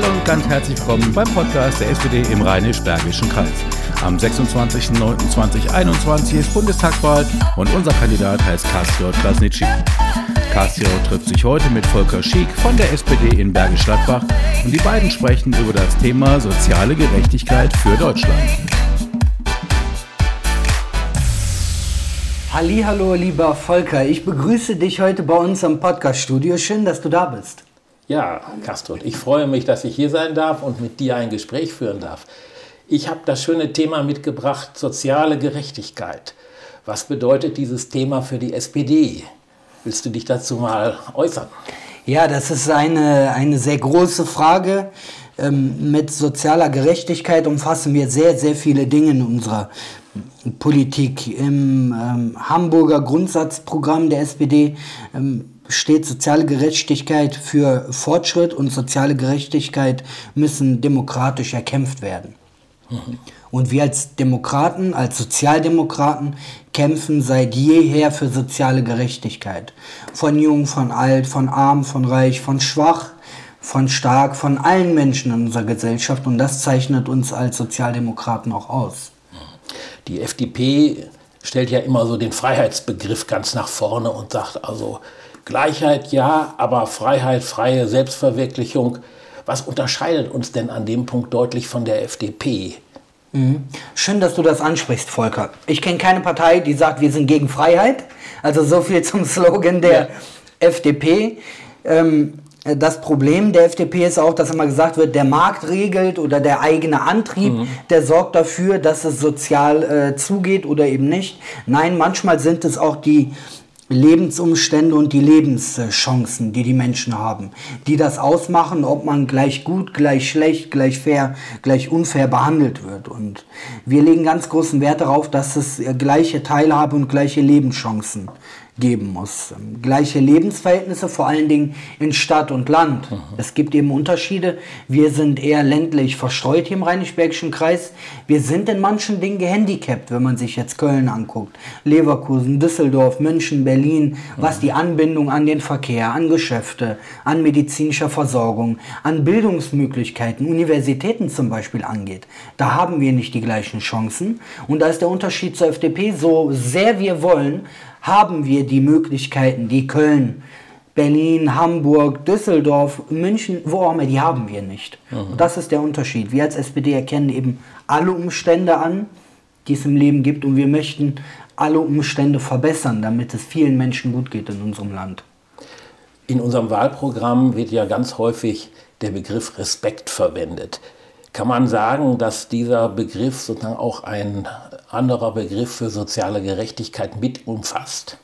Hallo und ganz herzlich willkommen beim Podcast der SPD im Rheinisch-Bergischen Kreis. Am 26.09.2021 ist Bundestagswahl und unser Kandidat heißt Kassio Krasnitschi. Kassio trifft sich heute mit Volker Schiek von der SPD in Bergisch Gladbach und die beiden sprechen über das Thema soziale Gerechtigkeit für Deutschland. Hallo, lieber Volker, ich begrüße dich heute bei uns am Podcast-Studio. Schön, dass du da bist. Ja, Kastrot, ich freue mich, dass ich hier sein darf und mit dir ein Gespräch führen darf. Ich habe das schöne Thema mitgebracht, soziale Gerechtigkeit. Was bedeutet dieses Thema für die SPD? Willst du dich dazu mal äußern? Ja, das ist eine, eine sehr große Frage. Ähm, mit sozialer Gerechtigkeit umfassen wir sehr, sehr viele Dinge in unserer Politik. Im ähm, Hamburger Grundsatzprogramm der SPD ähm, steht soziale Gerechtigkeit für Fortschritt und soziale Gerechtigkeit müssen demokratisch erkämpft werden. Mhm. Und wir als Demokraten, als Sozialdemokraten kämpfen seit jeher für soziale Gerechtigkeit. Von jung, von alt, von arm, von reich, von schwach, von stark, von allen Menschen in unserer Gesellschaft. Und das zeichnet uns als Sozialdemokraten auch aus. Die FDP stellt ja immer so den Freiheitsbegriff ganz nach vorne und sagt also, Gleichheit ja, aber Freiheit, freie Selbstverwirklichung. Was unterscheidet uns denn an dem Punkt deutlich von der FDP? Mhm. Schön, dass du das ansprichst, Volker. Ich kenne keine Partei, die sagt, wir sind gegen Freiheit. Also so viel zum Slogan der ja. FDP. Ähm, das Problem der FDP ist auch, dass immer gesagt wird, der Markt regelt oder der eigene Antrieb, mhm. der sorgt dafür, dass es sozial äh, zugeht oder eben nicht. Nein, manchmal sind es auch die Lebensumstände und die Lebenschancen, die die Menschen haben, die das ausmachen, ob man gleich gut, gleich schlecht, gleich fair, gleich unfair behandelt wird. Und wir legen ganz großen Wert darauf, dass es gleiche Teilhabe und gleiche Lebenschancen geben muss. Gleiche Lebensverhältnisse, vor allen Dingen in Stadt und Land. Mhm. Es gibt eben Unterschiede. Wir sind eher ländlich verstreut hier im Rheinisch-Bergischen Kreis. Wir sind in manchen Dingen gehandicapt, wenn man sich jetzt Köln anguckt. Leverkusen, Düsseldorf, München, Berlin, mhm. was die Anbindung an den Verkehr, an Geschäfte, an medizinischer Versorgung, an Bildungsmöglichkeiten, Universitäten zum Beispiel angeht. Da haben wir nicht die gleichen Chancen. Und da ist der Unterschied zur FDP, so sehr wir wollen, haben wir die Möglichkeiten, die Köln, Berlin, Hamburg, Düsseldorf, München, wo auch immer, die haben wir nicht. Mhm. Und das ist der Unterschied. Wir als SPD erkennen eben alle Umstände an, die es im Leben gibt und wir möchten alle Umstände verbessern, damit es vielen Menschen gut geht in unserem Land. In unserem Wahlprogramm wird ja ganz häufig der Begriff Respekt verwendet. Kann man sagen, dass dieser Begriff sozusagen auch ein anderer Begriff für soziale Gerechtigkeit mit umfasst?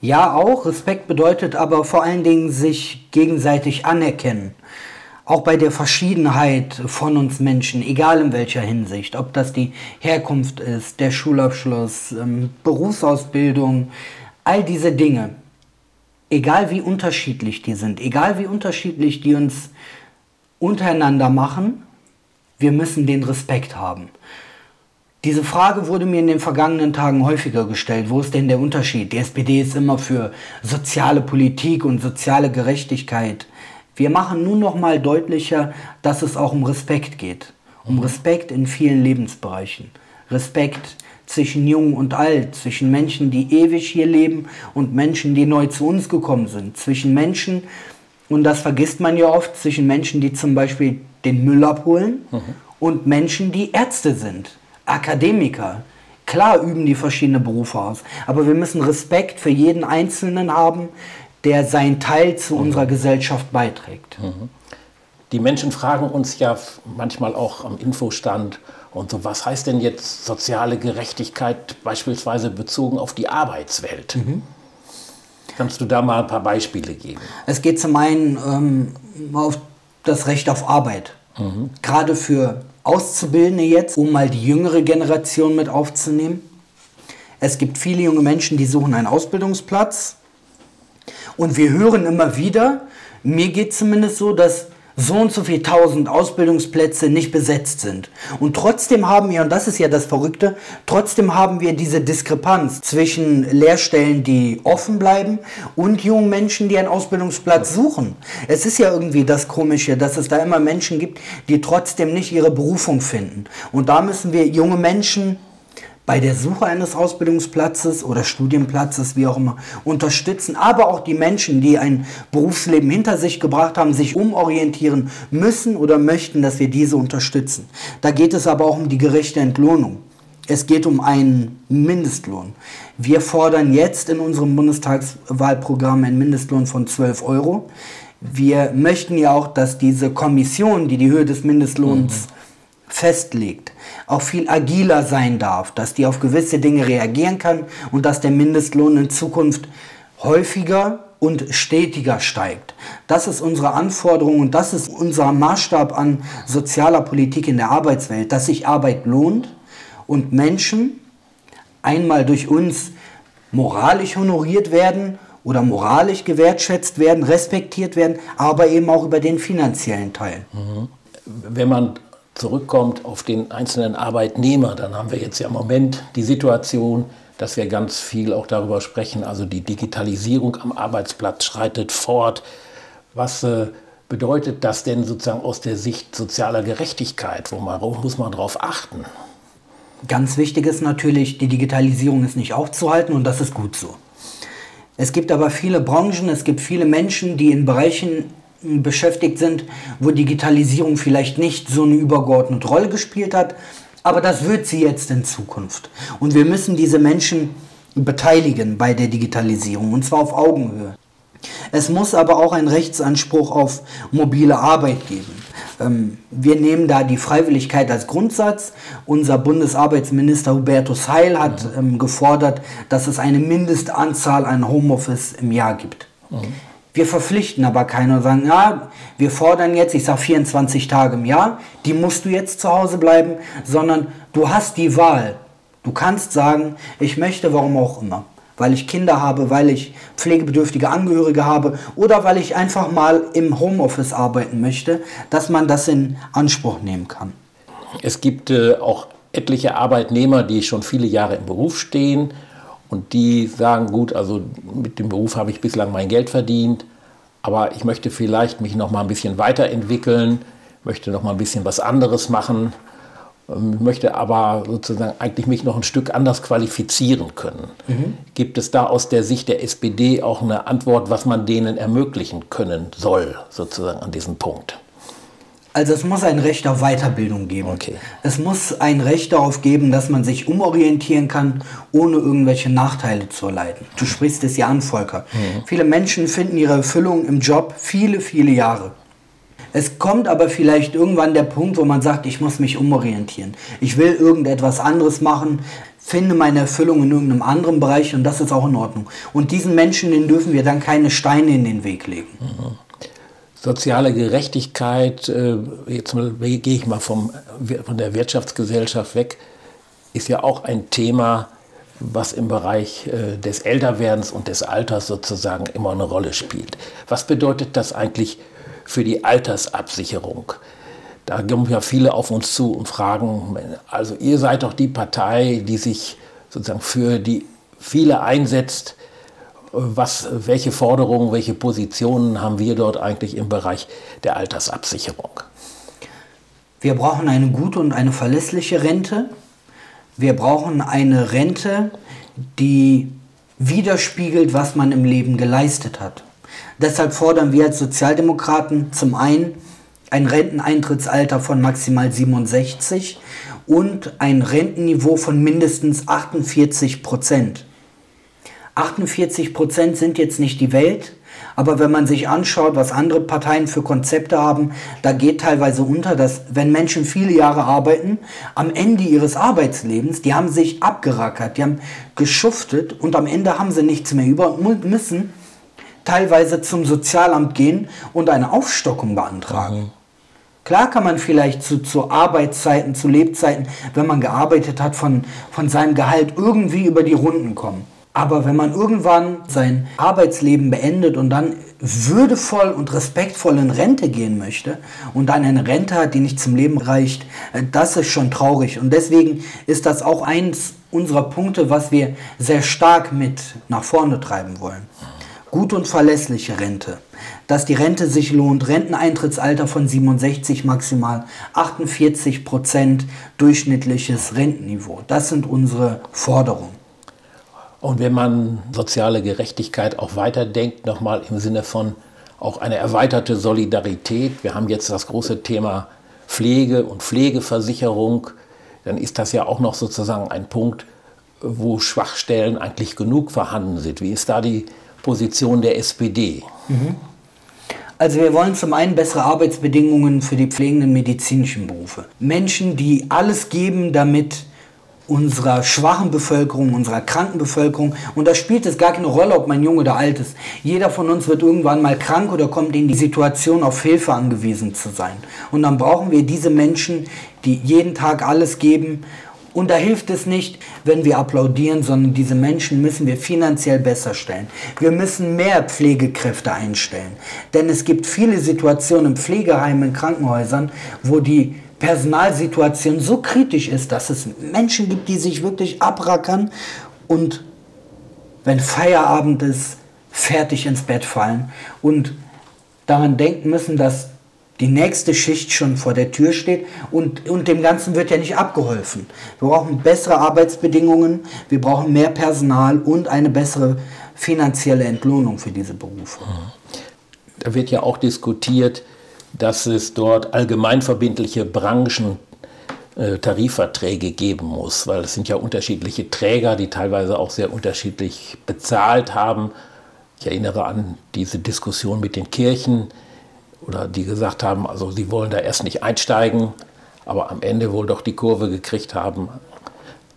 Ja, auch. Respekt bedeutet aber vor allen Dingen sich gegenseitig anerkennen. Auch bei der Verschiedenheit von uns Menschen, egal in welcher Hinsicht, ob das die Herkunft ist, der Schulabschluss, ähm, Berufsausbildung, all diese Dinge, egal wie unterschiedlich die sind, egal wie unterschiedlich die uns untereinander machen, wir müssen den Respekt haben. Diese Frage wurde mir in den vergangenen Tagen häufiger gestellt. Wo ist denn der Unterschied? Die SPD ist immer für soziale Politik und soziale Gerechtigkeit. Wir machen nun noch mal deutlicher, dass es auch um Respekt geht. Um. Respekt in vielen Lebensbereichen. Respekt zwischen Jung und Alt, zwischen Menschen, die ewig hier leben und Menschen, die neu zu uns gekommen sind. Zwischen Menschen, und das vergisst man ja oft, zwischen Menschen, die zum Beispiel den Müll abholen mhm. und Menschen, die Ärzte sind, Akademiker. Klar üben die verschiedene Berufe aus, aber wir müssen Respekt für jeden Einzelnen haben, der seinen Teil zu mhm. unserer Gesellschaft beiträgt. Mhm. Die Menschen fragen uns ja manchmal auch am Infostand und so, was heißt denn jetzt soziale Gerechtigkeit beispielsweise bezogen auf die Arbeitswelt? Mhm. Kannst du da mal ein paar Beispiele geben? Es geht zum einen ähm, auf das Recht auf Arbeit. Mhm. Gerade für Auszubildende jetzt, um mal die jüngere Generation mit aufzunehmen. Es gibt viele junge Menschen, die suchen einen Ausbildungsplatz. Und wir hören immer wieder, mir geht zumindest so, dass so und so viel tausend Ausbildungsplätze nicht besetzt sind. Und trotzdem haben wir, und das ist ja das Verrückte, trotzdem haben wir diese Diskrepanz zwischen Lehrstellen, die offen bleiben und jungen Menschen, die einen Ausbildungsplatz suchen. Es ist ja irgendwie das Komische, dass es da immer Menschen gibt, die trotzdem nicht ihre Berufung finden. Und da müssen wir junge Menschen bei der Suche eines Ausbildungsplatzes oder Studienplatzes, wie auch immer, unterstützen, aber auch die Menschen, die ein Berufsleben hinter sich gebracht haben, sich umorientieren müssen oder möchten, dass wir diese unterstützen. Da geht es aber auch um die gerechte Entlohnung. Es geht um einen Mindestlohn. Wir fordern jetzt in unserem Bundestagswahlprogramm einen Mindestlohn von 12 Euro. Wir möchten ja auch, dass diese Kommission, die die Höhe des Mindestlohns mhm. festlegt, auch viel agiler sein darf, dass die auf gewisse Dinge reagieren kann und dass der Mindestlohn in Zukunft häufiger und stetiger steigt. Das ist unsere Anforderung und das ist unser Maßstab an sozialer Politik in der Arbeitswelt, dass sich Arbeit lohnt und Menschen einmal durch uns moralisch honoriert werden oder moralisch gewertschätzt werden, respektiert werden, aber eben auch über den finanziellen Teil. Mhm. Wenn man zurückkommt auf den einzelnen Arbeitnehmer, dann haben wir jetzt ja im Moment die Situation, dass wir ganz viel auch darüber sprechen. Also die Digitalisierung am Arbeitsplatz schreitet fort. Was äh, bedeutet das denn sozusagen aus der Sicht sozialer Gerechtigkeit? Wo man, muss man darauf achten? Ganz wichtig ist natürlich, die Digitalisierung ist nicht aufzuhalten und das ist gut so. Es gibt aber viele Branchen, es gibt viele Menschen, die in Bereichen beschäftigt sind, wo Digitalisierung vielleicht nicht so eine übergeordnete Rolle gespielt hat. Aber das wird sie jetzt in Zukunft. Und wir müssen diese Menschen beteiligen bei der Digitalisierung, und zwar auf Augenhöhe. Es muss aber auch einen Rechtsanspruch auf mobile Arbeit geben. Ähm, wir nehmen da die Freiwilligkeit als Grundsatz. Unser Bundesarbeitsminister Hubertus Heil hat ähm, gefordert, dass es eine Mindestanzahl an Homeoffice im Jahr gibt. Mhm. Wir verpflichten aber keinen und sagen, ja, wir fordern jetzt, ich sage 24 Tage im Jahr, die musst du jetzt zu Hause bleiben, sondern du hast die Wahl. Du kannst sagen, ich möchte, warum auch immer, weil ich Kinder habe, weil ich pflegebedürftige Angehörige habe oder weil ich einfach mal im Homeoffice arbeiten möchte, dass man das in Anspruch nehmen kann. Es gibt äh, auch etliche Arbeitnehmer, die schon viele Jahre im Beruf stehen und die sagen, gut, also mit dem Beruf habe ich bislang mein Geld verdient, aber ich möchte vielleicht mich noch mal ein bisschen weiterentwickeln, möchte noch mal ein bisschen was anderes machen, ähm, möchte aber sozusagen eigentlich mich noch ein Stück anders qualifizieren können. Mhm. Gibt es da aus der Sicht der SPD auch eine Antwort, was man denen ermöglichen können soll, sozusagen an diesem Punkt? Also es muss ein Recht auf Weiterbildung geben. Okay. Es muss ein Recht darauf geben, dass man sich umorientieren kann, ohne irgendwelche Nachteile zu erleiden. Du sprichst es ja an, Volker. Mhm. Viele Menschen finden ihre Erfüllung im Job viele, viele Jahre. Es kommt aber vielleicht irgendwann der Punkt, wo man sagt, ich muss mich umorientieren. Ich will irgendetwas anderes machen, finde meine Erfüllung in irgendeinem anderen Bereich und das ist auch in Ordnung. Und diesen Menschen, denen dürfen wir dann keine Steine in den Weg legen. Mhm soziale Gerechtigkeit, äh, jetzt gehe ich mal vom, von der Wirtschaftsgesellschaft weg, ist ja auch ein Thema, was im Bereich äh, des Älterwerdens und des Alters sozusagen immer eine Rolle spielt. Was bedeutet das eigentlich für die Altersabsicherung? Da kommen ja viele auf uns zu und fragen, also ihr seid doch die Partei, die sich sozusagen für die viele einsetzt was, welche Forderungen, welche Positionen haben wir dort eigentlich im Bereich der Altersabsicherung? Wir brauchen eine gute und eine verlässliche Rente. Wir brauchen eine Rente, die widerspiegelt, was man im Leben geleistet hat. Deshalb fordern wir als Sozialdemokraten zum einen ein Renteneintrittsalter von maximal 67 und ein Rentenniveau von mindestens 48 Prozent. 48 Prozent sind jetzt nicht die Welt, aber wenn man sich anschaut, was andere Parteien für Konzepte haben, da geht teilweise unter, dass wenn Menschen viele Jahre arbeiten, am Ende ihres Arbeitslebens, die haben sich abgerackert, die haben geschuftet und am Ende haben sie nichts mehr über und müssen teilweise zum Sozialamt gehen und eine Aufstockung beantragen. Mhm. Klar kann man vielleicht zu, zu Arbeitszeiten, zu Lebzeiten, wenn man gearbeitet hat, von, von seinem Gehalt irgendwie über die Runden kommen. Aber wenn man irgendwann sein Arbeitsleben beendet und dann würdevoll und respektvoll in Rente gehen möchte und dann eine Rente hat, die nicht zum Leben reicht, äh, das ist schon traurig. Und deswegen ist das auch eins unserer Punkte, was wir sehr stark mit nach vorne treiben wollen. Gut und verlässliche Rente. Dass die Rente sich lohnt, Renteneintrittsalter von 67 maximal, 48 Prozent durchschnittliches Rentenniveau. Das sind unsere Forderungen. Und wenn man soziale Gerechtigkeit auch weiterdenkt, nochmal im Sinne von auch eine erweiterte Solidarität, wir haben jetzt das große Thema Pflege und Pflegeversicherung, dann ist das ja auch noch sozusagen ein Punkt, wo Schwachstellen eigentlich genug vorhanden sind. Wie ist da die Position der SPD? Mhm. Also wir wollen zum einen bessere Arbeitsbedingungen für die pflegenden medizinischen Berufe. Menschen, die alles geben, damit unserer schwachen Bevölkerung, unserer kranken Bevölkerung. Und da spielt es gar keine Rolle, ob man jung oder alt ist. Jeder von uns wird irgendwann mal krank oder kommt in die Situation, auf Hilfe angewiesen zu sein. Und dann brauchen wir diese Menschen, die jeden Tag alles geben. Und da hilft es nicht, wenn wir applaudieren, sondern diese Menschen müssen wir finanziell besser stellen. Wir müssen mehr Pflegekräfte einstellen. Denn es gibt viele Situationen im Pflegeheim, in Krankenhäusern, wo die Personalsituation so kritisch ist, dass es Menschen gibt, die sich wirklich abrackern und wenn Feierabend ist, fertig ins Bett fallen und daran denken müssen, dass die nächste Schicht schon vor der Tür steht und, und dem Ganzen wird ja nicht abgeholfen. Wir brauchen bessere Arbeitsbedingungen, wir brauchen mehr Personal und eine bessere finanzielle Entlohnung für diese Berufe. Da wird ja auch diskutiert, dass es dort allgemeinverbindliche Branchentarifverträge äh, geben muss, weil es sind ja unterschiedliche Träger, die teilweise auch sehr unterschiedlich bezahlt haben. Ich erinnere an diese Diskussion mit den Kirchen oder die gesagt haben, also sie wollen da erst nicht einsteigen, aber am Ende wohl doch die Kurve gekriegt haben.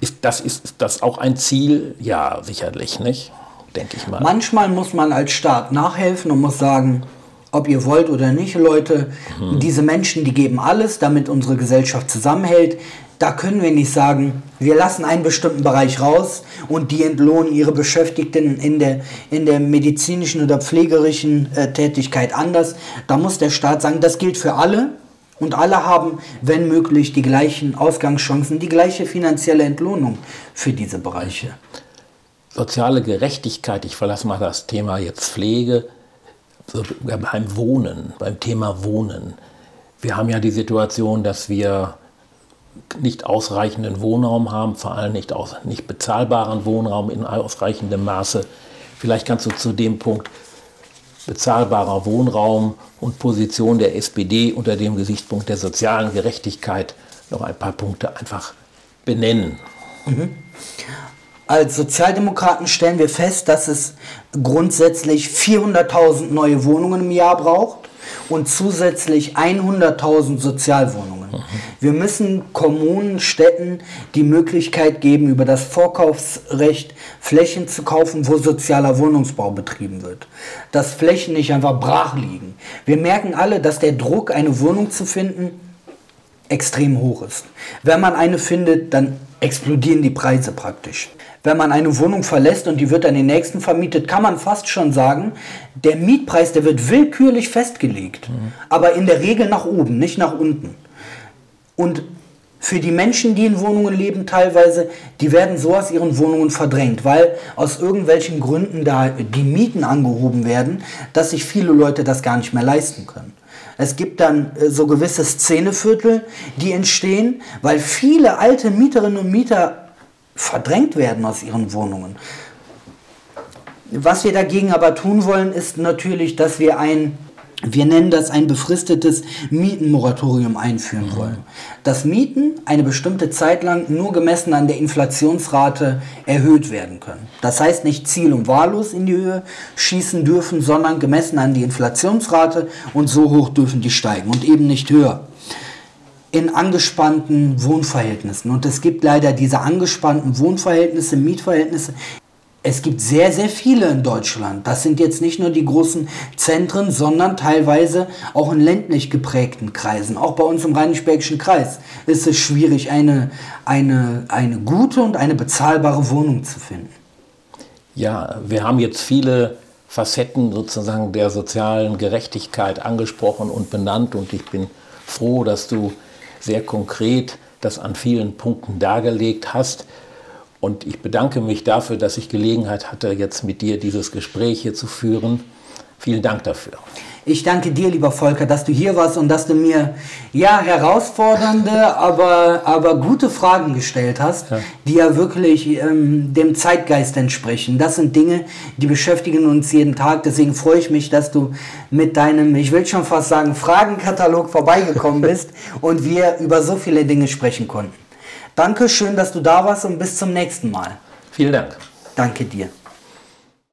Ist das, ist das auch ein Ziel? Ja, sicherlich nicht, denke ich mal. Manchmal muss man als Staat nachhelfen und muss sagen, ob ihr wollt oder nicht, Leute, mhm. diese Menschen, die geben alles, damit unsere Gesellschaft zusammenhält. Da können wir nicht sagen, wir lassen einen bestimmten Bereich raus und die entlohnen ihre Beschäftigten in der, in der medizinischen oder pflegerischen äh, Tätigkeit anders. Da muss der Staat sagen, das gilt für alle und alle haben, wenn möglich, die gleichen Ausgangschancen, die gleiche finanzielle Entlohnung für diese Bereiche. Soziale Gerechtigkeit, ich verlasse mal das Thema jetzt Pflege, beim Wohnen, beim Thema Wohnen. Wir haben ja die Situation, dass wir nicht ausreichenden Wohnraum haben, vor allem nicht, aus, nicht bezahlbaren Wohnraum in ausreichendem Maße. Vielleicht kannst du zu dem Punkt bezahlbarer Wohnraum und Position der SPD unter dem Gesichtspunkt der sozialen Gerechtigkeit noch ein paar Punkte einfach benennen. Mhm. Als Sozialdemokraten stellen wir fest, dass es grundsätzlich 400.000 neue Wohnungen im Jahr braucht und zusätzlich 100.000 Sozialwohnungen. Mhm. Wir müssen Kommunen, Städten die Möglichkeit geben, über das Vorkaufsrecht Flächen zu kaufen, wo sozialer Wohnungsbau betrieben wird. Dass Flächen nicht einfach brach liegen. Wir merken alle, dass der Druck, eine Wohnung zu finden, extrem hoch ist. Wenn man eine findet, dann explodieren die Preise praktisch wenn man eine Wohnung verlässt und die wird an den nächsten vermietet, kann man fast schon sagen, der Mietpreis, der wird willkürlich festgelegt. Mhm. Aber in der Regel nach oben, nicht nach unten. Und für die Menschen, die in Wohnungen leben, teilweise, die werden so aus ihren Wohnungen verdrängt, weil aus irgendwelchen Gründen da die Mieten angehoben werden, dass sich viele Leute das gar nicht mehr leisten können. Es gibt dann äh, so gewisse Szeneviertel, die entstehen, weil viele alte Mieterinnen und Mieter verdrängt werden aus ihren Wohnungen. Was wir dagegen aber tun wollen, ist natürlich, dass wir ein, wir nennen das ein befristetes Mietenmoratorium einführen mhm. wollen. Dass Mieten eine bestimmte Zeit lang nur gemessen an der Inflationsrate erhöht werden können. Das heißt nicht ziel- und wahllos in die Höhe schießen dürfen, sondern gemessen an die Inflationsrate und so hoch dürfen die steigen und eben nicht höher in angespannten Wohnverhältnissen. Und es gibt leider diese angespannten Wohnverhältnisse, Mietverhältnisse. Es gibt sehr, sehr viele in Deutschland. Das sind jetzt nicht nur die großen Zentren, sondern teilweise auch in ländlich geprägten Kreisen. Auch bei uns im Rheinisch-Bergischen Kreis ist es schwierig, eine, eine, eine gute und eine bezahlbare Wohnung zu finden. Ja, wir haben jetzt viele Facetten sozusagen der sozialen Gerechtigkeit angesprochen und benannt und ich bin froh, dass du sehr konkret das an vielen Punkten dargelegt hast. Und ich bedanke mich dafür, dass ich Gelegenheit hatte, jetzt mit dir dieses Gespräch hier zu führen. Vielen Dank dafür. Ich danke dir, lieber Volker, dass du hier warst und dass du mir ja herausfordernde, aber, aber gute Fragen gestellt hast, ja. die ja wirklich ähm, dem Zeitgeist entsprechen. Das sind Dinge, die beschäftigen uns jeden Tag. Deswegen freue ich mich, dass du mit deinem, ich will schon fast sagen, Fragenkatalog vorbeigekommen bist und wir über so viele Dinge sprechen konnten. Danke, schön, dass du da warst und bis zum nächsten Mal. Vielen Dank. Danke dir.